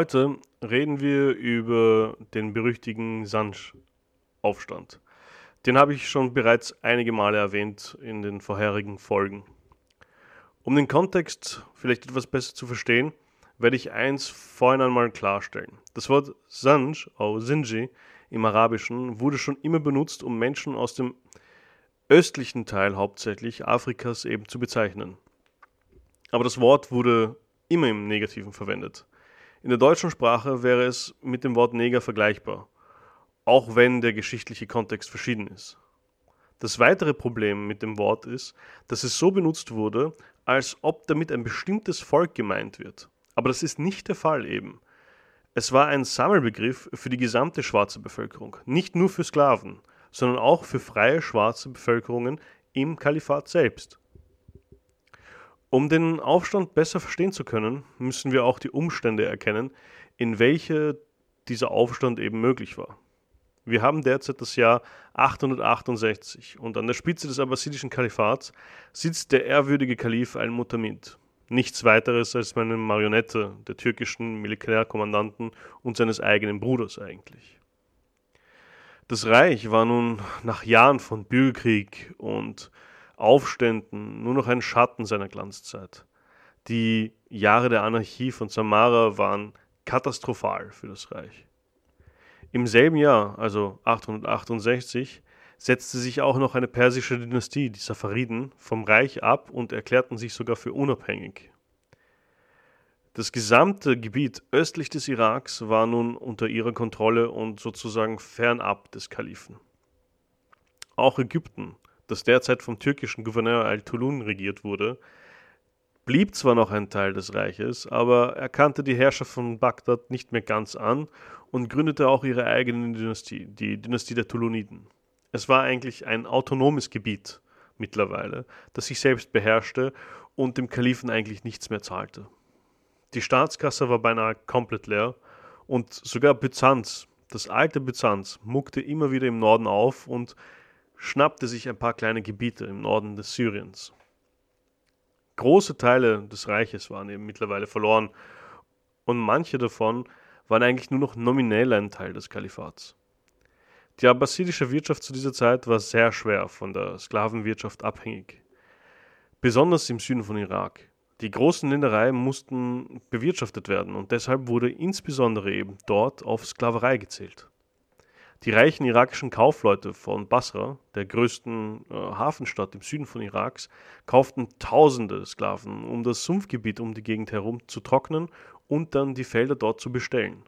Heute reden wir über den berüchtigten Sanj-Aufstand. Den habe ich schon bereits einige Male erwähnt in den vorherigen Folgen. Um den Kontext vielleicht etwas besser zu verstehen, werde ich eins vorhin einmal klarstellen. Das Wort Sanj, auch Sinji im Arabischen, wurde schon immer benutzt, um Menschen aus dem östlichen Teil hauptsächlich Afrikas eben zu bezeichnen. Aber das Wort wurde immer im Negativen verwendet. In der deutschen Sprache wäre es mit dem Wort Neger vergleichbar, auch wenn der geschichtliche Kontext verschieden ist. Das weitere Problem mit dem Wort ist, dass es so benutzt wurde, als ob damit ein bestimmtes Volk gemeint wird. Aber das ist nicht der Fall eben. Es war ein Sammelbegriff für die gesamte schwarze Bevölkerung, nicht nur für Sklaven, sondern auch für freie schwarze Bevölkerungen im Kalifat selbst. Um den Aufstand besser verstehen zu können, müssen wir auch die Umstände erkennen, in welche dieser Aufstand eben möglich war. Wir haben derzeit das Jahr 868 und an der Spitze des abbasidischen Kalifats sitzt der ehrwürdige Kalif al-Mutamid. Nichts weiteres als eine Marionette der türkischen Militärkommandanten und seines eigenen Bruders eigentlich. Das Reich war nun nach Jahren von Bürgerkrieg und Aufständen nur noch ein Schatten seiner Glanzzeit. Die Jahre der Anarchie von Samara waren katastrophal für das Reich. Im selben Jahr, also 868, setzte sich auch noch eine persische Dynastie, die Safariden, vom Reich ab und erklärten sich sogar für unabhängig. Das gesamte Gebiet östlich des Iraks war nun unter ihrer Kontrolle und sozusagen fernab des Kalifen. Auch Ägypten das derzeit vom türkischen Gouverneur Al-Tulun regiert wurde, blieb zwar noch ein Teil des Reiches, aber er kannte die Herrschaft von Bagdad nicht mehr ganz an und gründete auch ihre eigene Dynastie, die Dynastie der Tuluniden. Es war eigentlich ein autonomes Gebiet mittlerweile, das sich selbst beherrschte und dem Kalifen eigentlich nichts mehr zahlte. Die Staatskasse war beinahe komplett leer und sogar Byzanz, das alte Byzanz, muckte immer wieder im Norden auf und schnappte sich ein paar kleine Gebiete im Norden des Syriens. Große Teile des Reiches waren eben mittlerweile verloren und manche davon waren eigentlich nur noch nominell ein Teil des Kalifats. Die abbasidische Wirtschaft zu dieser Zeit war sehr schwer von der Sklavenwirtschaft abhängig, besonders im Süden von Irak. Die großen Ländereien mussten bewirtschaftet werden und deshalb wurde insbesondere eben dort auf Sklaverei gezählt. Die reichen irakischen Kaufleute von Basra, der größten äh, Hafenstadt im Süden von Iraks, kauften tausende Sklaven, um das Sumpfgebiet um die Gegend herum zu trocknen und dann die Felder dort zu bestellen.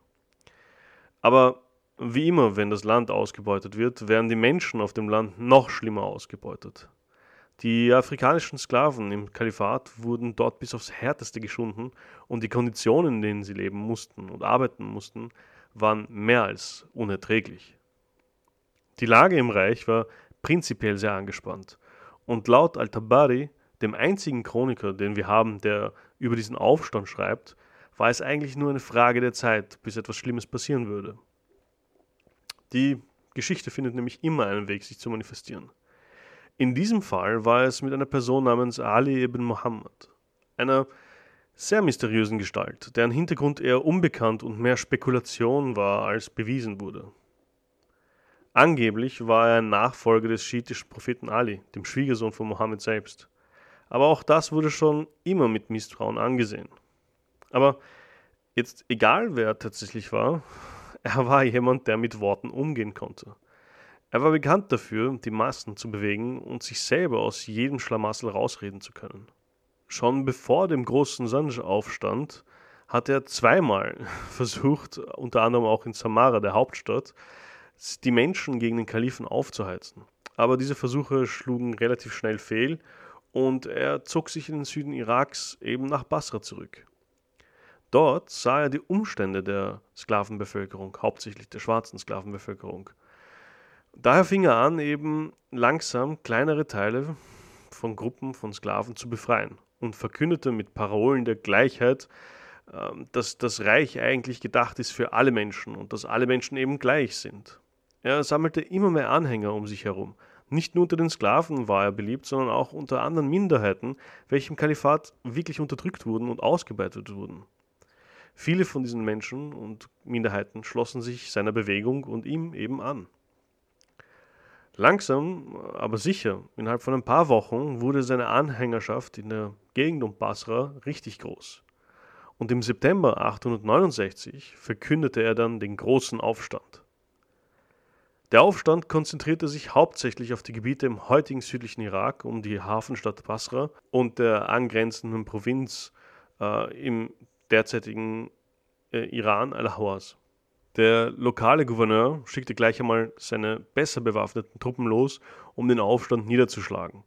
Aber wie immer, wenn das Land ausgebeutet wird, werden die Menschen auf dem Land noch schlimmer ausgebeutet. Die afrikanischen Sklaven im Kalifat wurden dort bis aufs Härteste geschunden und die Konditionen, in denen sie leben mussten und arbeiten mussten, waren mehr als unerträglich. Die Lage im Reich war prinzipiell sehr angespannt. Und laut Al-Tabari, dem einzigen Chroniker, den wir haben, der über diesen Aufstand schreibt, war es eigentlich nur eine Frage der Zeit, bis etwas Schlimmes passieren würde. Die Geschichte findet nämlich immer einen Weg, sich zu manifestieren. In diesem Fall war es mit einer Person namens Ali ibn Muhammad, einer sehr mysteriösen Gestalt, deren Hintergrund eher unbekannt und mehr Spekulation war, als bewiesen wurde. Angeblich war er ein Nachfolger des schiitischen Propheten Ali, dem Schwiegersohn von Mohammed selbst. Aber auch das wurde schon immer mit Misstrauen angesehen. Aber jetzt egal wer er tatsächlich war, er war jemand, der mit Worten umgehen konnte. Er war bekannt dafür, die Massen zu bewegen und sich selber aus jedem Schlamassel rausreden zu können. Schon bevor dem großen Sanj-Aufstand hat er zweimal versucht, unter anderem auch in Samara, der Hauptstadt, die Menschen gegen den Kalifen aufzuheizen. Aber diese Versuche schlugen relativ schnell fehl und er zog sich in den Süden Iraks eben nach Basra zurück. Dort sah er die Umstände der Sklavenbevölkerung, hauptsächlich der schwarzen Sklavenbevölkerung. Daher fing er an, eben langsam kleinere Teile von Gruppen von Sklaven zu befreien und verkündete mit Parolen der Gleichheit, ähm, dass das Reich eigentlich gedacht ist für alle Menschen und dass alle Menschen eben gleich sind. Er sammelte immer mehr Anhänger um sich herum. Nicht nur unter den Sklaven war er beliebt, sondern auch unter anderen Minderheiten, welche im Kalifat wirklich unterdrückt wurden und ausgebeutet wurden. Viele von diesen Menschen und Minderheiten schlossen sich seiner Bewegung und ihm eben an. Langsam, aber sicher, innerhalb von ein paar Wochen wurde seine Anhängerschaft in der Gegend um Basra richtig groß. Und im September 869 verkündete er dann den großen Aufstand. Der Aufstand konzentrierte sich hauptsächlich auf die Gebiete im heutigen südlichen Irak um die Hafenstadt Basra und der angrenzenden Provinz äh, im derzeitigen äh, Iran Al-Hawaz. Der lokale Gouverneur schickte gleich einmal seine besser bewaffneten Truppen los, um den Aufstand niederzuschlagen.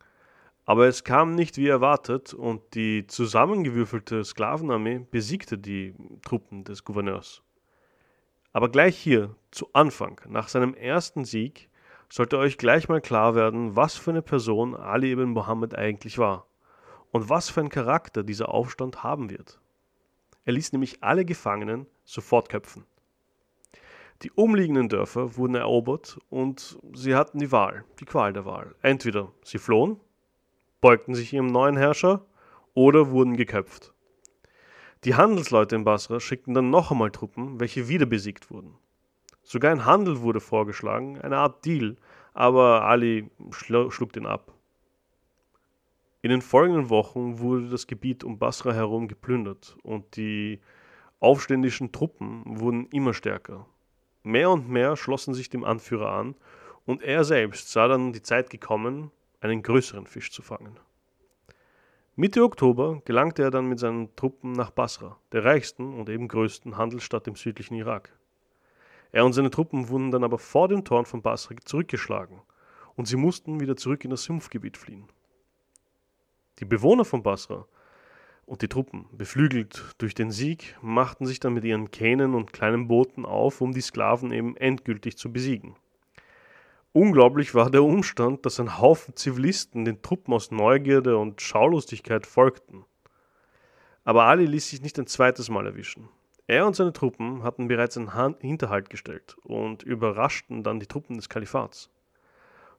Aber es kam nicht wie erwartet und die zusammengewürfelte Sklavenarmee besiegte die Truppen des Gouverneurs. Aber gleich hier, zu Anfang, nach seinem ersten Sieg, sollte euch gleich mal klar werden, was für eine Person Ali ibn Muhammad eigentlich war und was für einen Charakter dieser Aufstand haben wird. Er ließ nämlich alle Gefangenen sofort köpfen. Die umliegenden Dörfer wurden erobert und sie hatten die Wahl, die Qual der Wahl. Entweder sie flohen, beugten sich ihrem neuen Herrscher oder wurden geköpft. Die Handelsleute in Basra schickten dann noch einmal Truppen, welche wieder besiegt wurden. Sogar ein Handel wurde vorgeschlagen, eine Art Deal, aber Ali schlug den ab. In den folgenden Wochen wurde das Gebiet um Basra herum geplündert und die aufständischen Truppen wurden immer stärker. Mehr und mehr schlossen sich dem Anführer an, und er selbst sah dann die Zeit gekommen, einen größeren Fisch zu fangen. Mitte Oktober gelangte er dann mit seinen Truppen nach Basra, der reichsten und eben größten Handelsstadt im südlichen Irak. Er und seine Truppen wurden dann aber vor den Toren von Basra zurückgeschlagen, und sie mussten wieder zurück in das Sumpfgebiet fliehen. Die Bewohner von Basra und die Truppen, beflügelt durch den Sieg, machten sich dann mit ihren Kähnen und kleinen Booten auf, um die Sklaven eben endgültig zu besiegen. Unglaublich war der Umstand, dass ein Haufen Zivilisten den Truppen aus Neugierde und Schaulustigkeit folgten. Aber Ali ließ sich nicht ein zweites Mal erwischen. Er und seine Truppen hatten bereits einen Hinterhalt gestellt und überraschten dann die Truppen des Kalifats.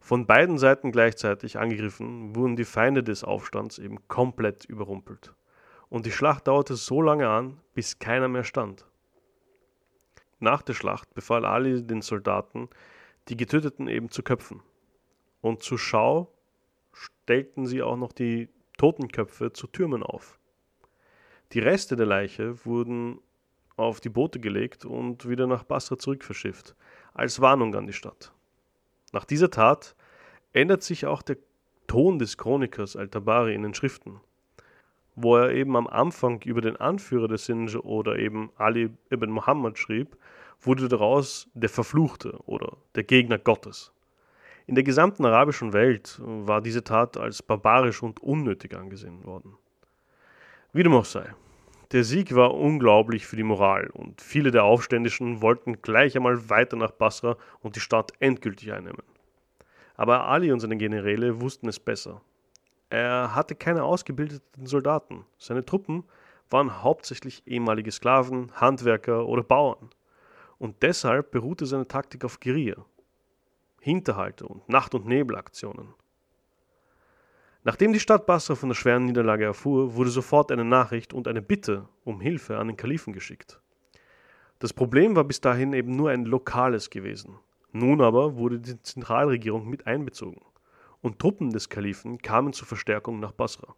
Von beiden Seiten gleichzeitig angegriffen, wurden die Feinde des Aufstands eben komplett überrumpelt und die Schlacht dauerte so lange an, bis keiner mehr stand. Nach der Schlacht befahl Ali den Soldaten, die Getöteten eben zu köpfen. Und zur Schau stellten sie auch noch die Totenköpfe zu Türmen auf. Die Reste der Leiche wurden auf die Boote gelegt und wieder nach Basra zurückverschifft, als Warnung an die Stadt. Nach dieser Tat ändert sich auch der Ton des Chronikers Al-Tabari in den Schriften wo er eben am Anfang über den Anführer des Sinj oder eben Ali ibn Muhammad schrieb, wurde daraus der Verfluchte oder der Gegner Gottes. In der gesamten arabischen Welt war diese Tat als barbarisch und unnötig angesehen worden. Wie dem auch sei, der Sieg war unglaublich für die Moral und viele der Aufständischen wollten gleich einmal weiter nach Basra und die Stadt endgültig einnehmen. Aber Ali und seine Generäle wussten es besser er hatte keine ausgebildeten Soldaten. Seine Truppen waren hauptsächlich ehemalige Sklaven, Handwerker oder Bauern. Und deshalb beruhte seine Taktik auf Guerilla, Hinterhalte und Nacht- und Nebelaktionen. Nachdem die Stadt Basra von der schweren Niederlage erfuhr, wurde sofort eine Nachricht und eine Bitte um Hilfe an den Kalifen geschickt. Das Problem war bis dahin eben nur ein lokales gewesen. Nun aber wurde die Zentralregierung mit einbezogen und Truppen des Kalifen kamen zur Verstärkung nach Basra.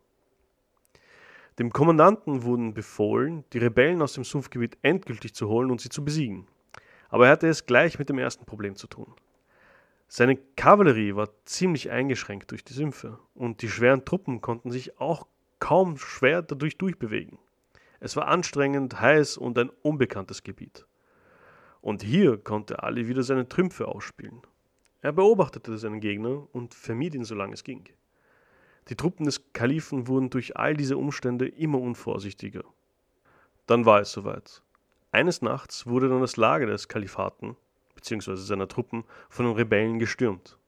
Dem Kommandanten wurden befohlen, die Rebellen aus dem Sumpfgebiet endgültig zu holen und sie zu besiegen. Aber er hatte es gleich mit dem ersten Problem zu tun. Seine Kavallerie war ziemlich eingeschränkt durch die Sümpfe und die schweren Truppen konnten sich auch kaum schwer dadurch durchbewegen. Es war anstrengend, heiß und ein unbekanntes Gebiet. Und hier konnte Ali wieder seine Trümpfe ausspielen. Er beobachtete seinen Gegner und vermied ihn, solange es ging. Die Truppen des Kalifen wurden durch all diese Umstände immer unvorsichtiger. Dann war es soweit. Eines Nachts wurde dann das Lager des Kalifaten bzw. seiner Truppen von den Rebellen gestürmt.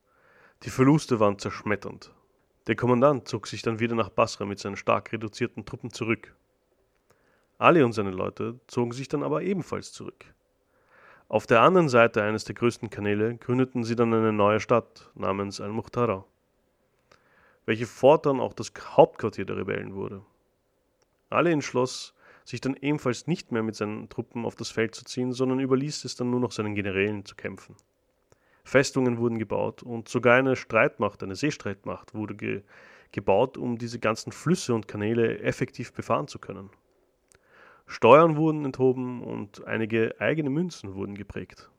Die Verluste waren zerschmetternd. Der Kommandant zog sich dann wieder nach Basra mit seinen stark reduzierten Truppen zurück. Ali und seine Leute zogen sich dann aber ebenfalls zurück. Auf der anderen Seite eines der größten Kanäle gründeten sie dann eine neue Stadt namens Al-Muhtara, welche fortan auch das Hauptquartier der Rebellen wurde. Ali entschloss, sich dann ebenfalls nicht mehr mit seinen Truppen auf das Feld zu ziehen, sondern überließ es dann nur noch seinen Generälen zu kämpfen. Festungen wurden gebaut und sogar eine Streitmacht, eine Seestreitmacht wurde ge gebaut, um diese ganzen Flüsse und Kanäle effektiv befahren zu können. Steuern wurden enthoben und einige eigene Münzen wurden geprägt.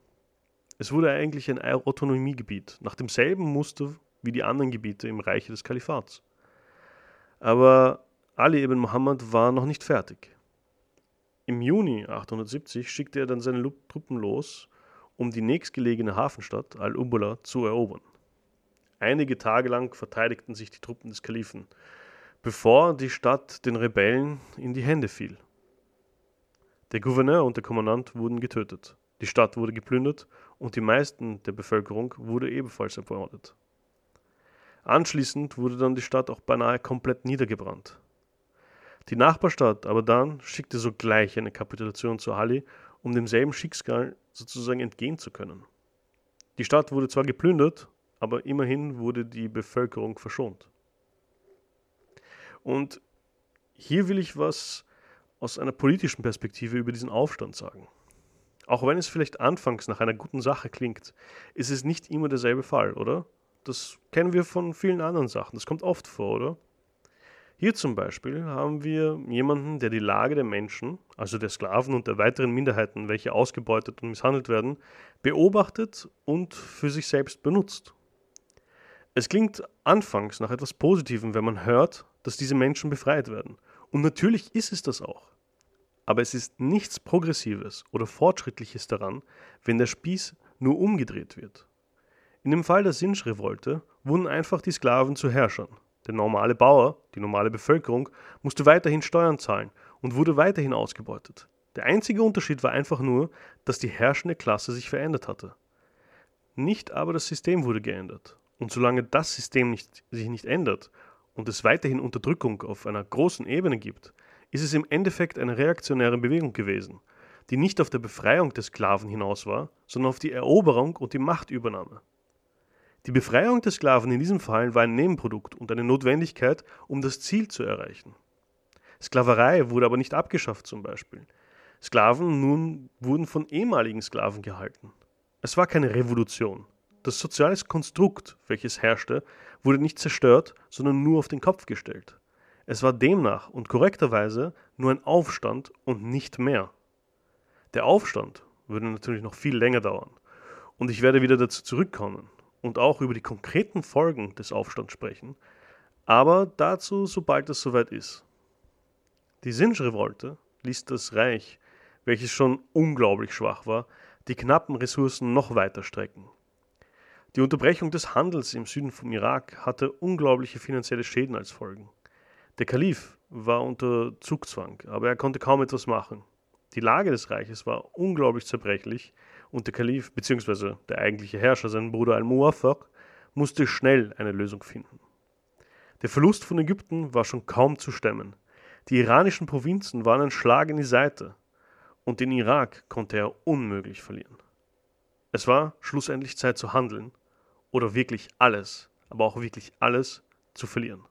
Es wurde eigentlich ein Autonomiegebiet, nach demselben Muster wie die anderen Gebiete im Reiche des Kalifats. Aber Ali ibn Muhammad war noch nicht fertig. Im Juni 870 schickte er dann seine Truppen los, um die nächstgelegene Hafenstadt Al-Ubula zu erobern. Einige Tage lang verteidigten sich die Truppen des Kalifen, bevor die Stadt den Rebellen in die Hände fiel. Der Gouverneur und der Kommandant wurden getötet. Die Stadt wurde geplündert und die meisten der Bevölkerung wurde ebenfalls ermordet. Anschließend wurde dann die Stadt auch beinahe komplett niedergebrannt. Die Nachbarstadt aber dann schickte sogleich eine Kapitulation zu Hali, um demselben Schicksal sozusagen entgehen zu können. Die Stadt wurde zwar geplündert, aber immerhin wurde die Bevölkerung verschont. Und hier will ich was aus einer politischen Perspektive über diesen Aufstand sagen. Auch wenn es vielleicht anfangs nach einer guten Sache klingt, ist es nicht immer derselbe Fall, oder? Das kennen wir von vielen anderen Sachen. Das kommt oft vor, oder? Hier zum Beispiel haben wir jemanden, der die Lage der Menschen, also der Sklaven und der weiteren Minderheiten, welche ausgebeutet und misshandelt werden, beobachtet und für sich selbst benutzt. Es klingt anfangs nach etwas Positivem, wenn man hört, dass diese Menschen befreit werden. Und natürlich ist es das auch. Aber es ist nichts Progressives oder Fortschrittliches daran, wenn der Spieß nur umgedreht wird. In dem Fall der Sinsch-Revolte wurden einfach die Sklaven zu Herrschern. Der normale Bauer, die normale Bevölkerung, musste weiterhin Steuern zahlen und wurde weiterhin ausgebeutet. Der einzige Unterschied war einfach nur, dass die herrschende Klasse sich verändert hatte. Nicht aber das System wurde geändert. Und solange das System nicht, sich nicht ändert und es weiterhin Unterdrückung auf einer großen Ebene gibt, ist es im Endeffekt eine reaktionäre Bewegung gewesen, die nicht auf der Befreiung des Sklaven hinaus war, sondern auf die Eroberung und die Machtübernahme. Die Befreiung des Sklaven in diesem Fall war ein Nebenprodukt und eine Notwendigkeit, um das Ziel zu erreichen. Sklaverei wurde aber nicht abgeschafft zum Beispiel. Sklaven nun wurden von ehemaligen Sklaven gehalten. Es war keine Revolution. Das soziale Konstrukt, welches herrschte, wurde nicht zerstört, sondern nur auf den Kopf gestellt. Es war demnach und korrekterweise nur ein Aufstand und nicht mehr. Der Aufstand würde natürlich noch viel länger dauern. Und ich werde wieder dazu zurückkommen und auch über die konkreten Folgen des Aufstands sprechen, aber dazu, sobald es soweit ist. Die Sinj-Revolte ließ das Reich, welches schon unglaublich schwach war, die knappen Ressourcen noch weiter strecken. Die Unterbrechung des Handels im Süden vom Irak hatte unglaubliche finanzielle Schäden als Folgen. Der Kalif war unter Zugzwang, aber er konnte kaum etwas machen. Die Lage des Reiches war unglaublich zerbrechlich und der Kalif bzw. der eigentliche Herrscher, sein Bruder Al-Muwaffaq, musste schnell eine Lösung finden. Der Verlust von Ägypten war schon kaum zu stemmen. Die iranischen Provinzen waren ein Schlag in die Seite und den Irak konnte er unmöglich verlieren. Es war schlussendlich Zeit zu handeln oder wirklich alles, aber auch wirklich alles zu verlieren.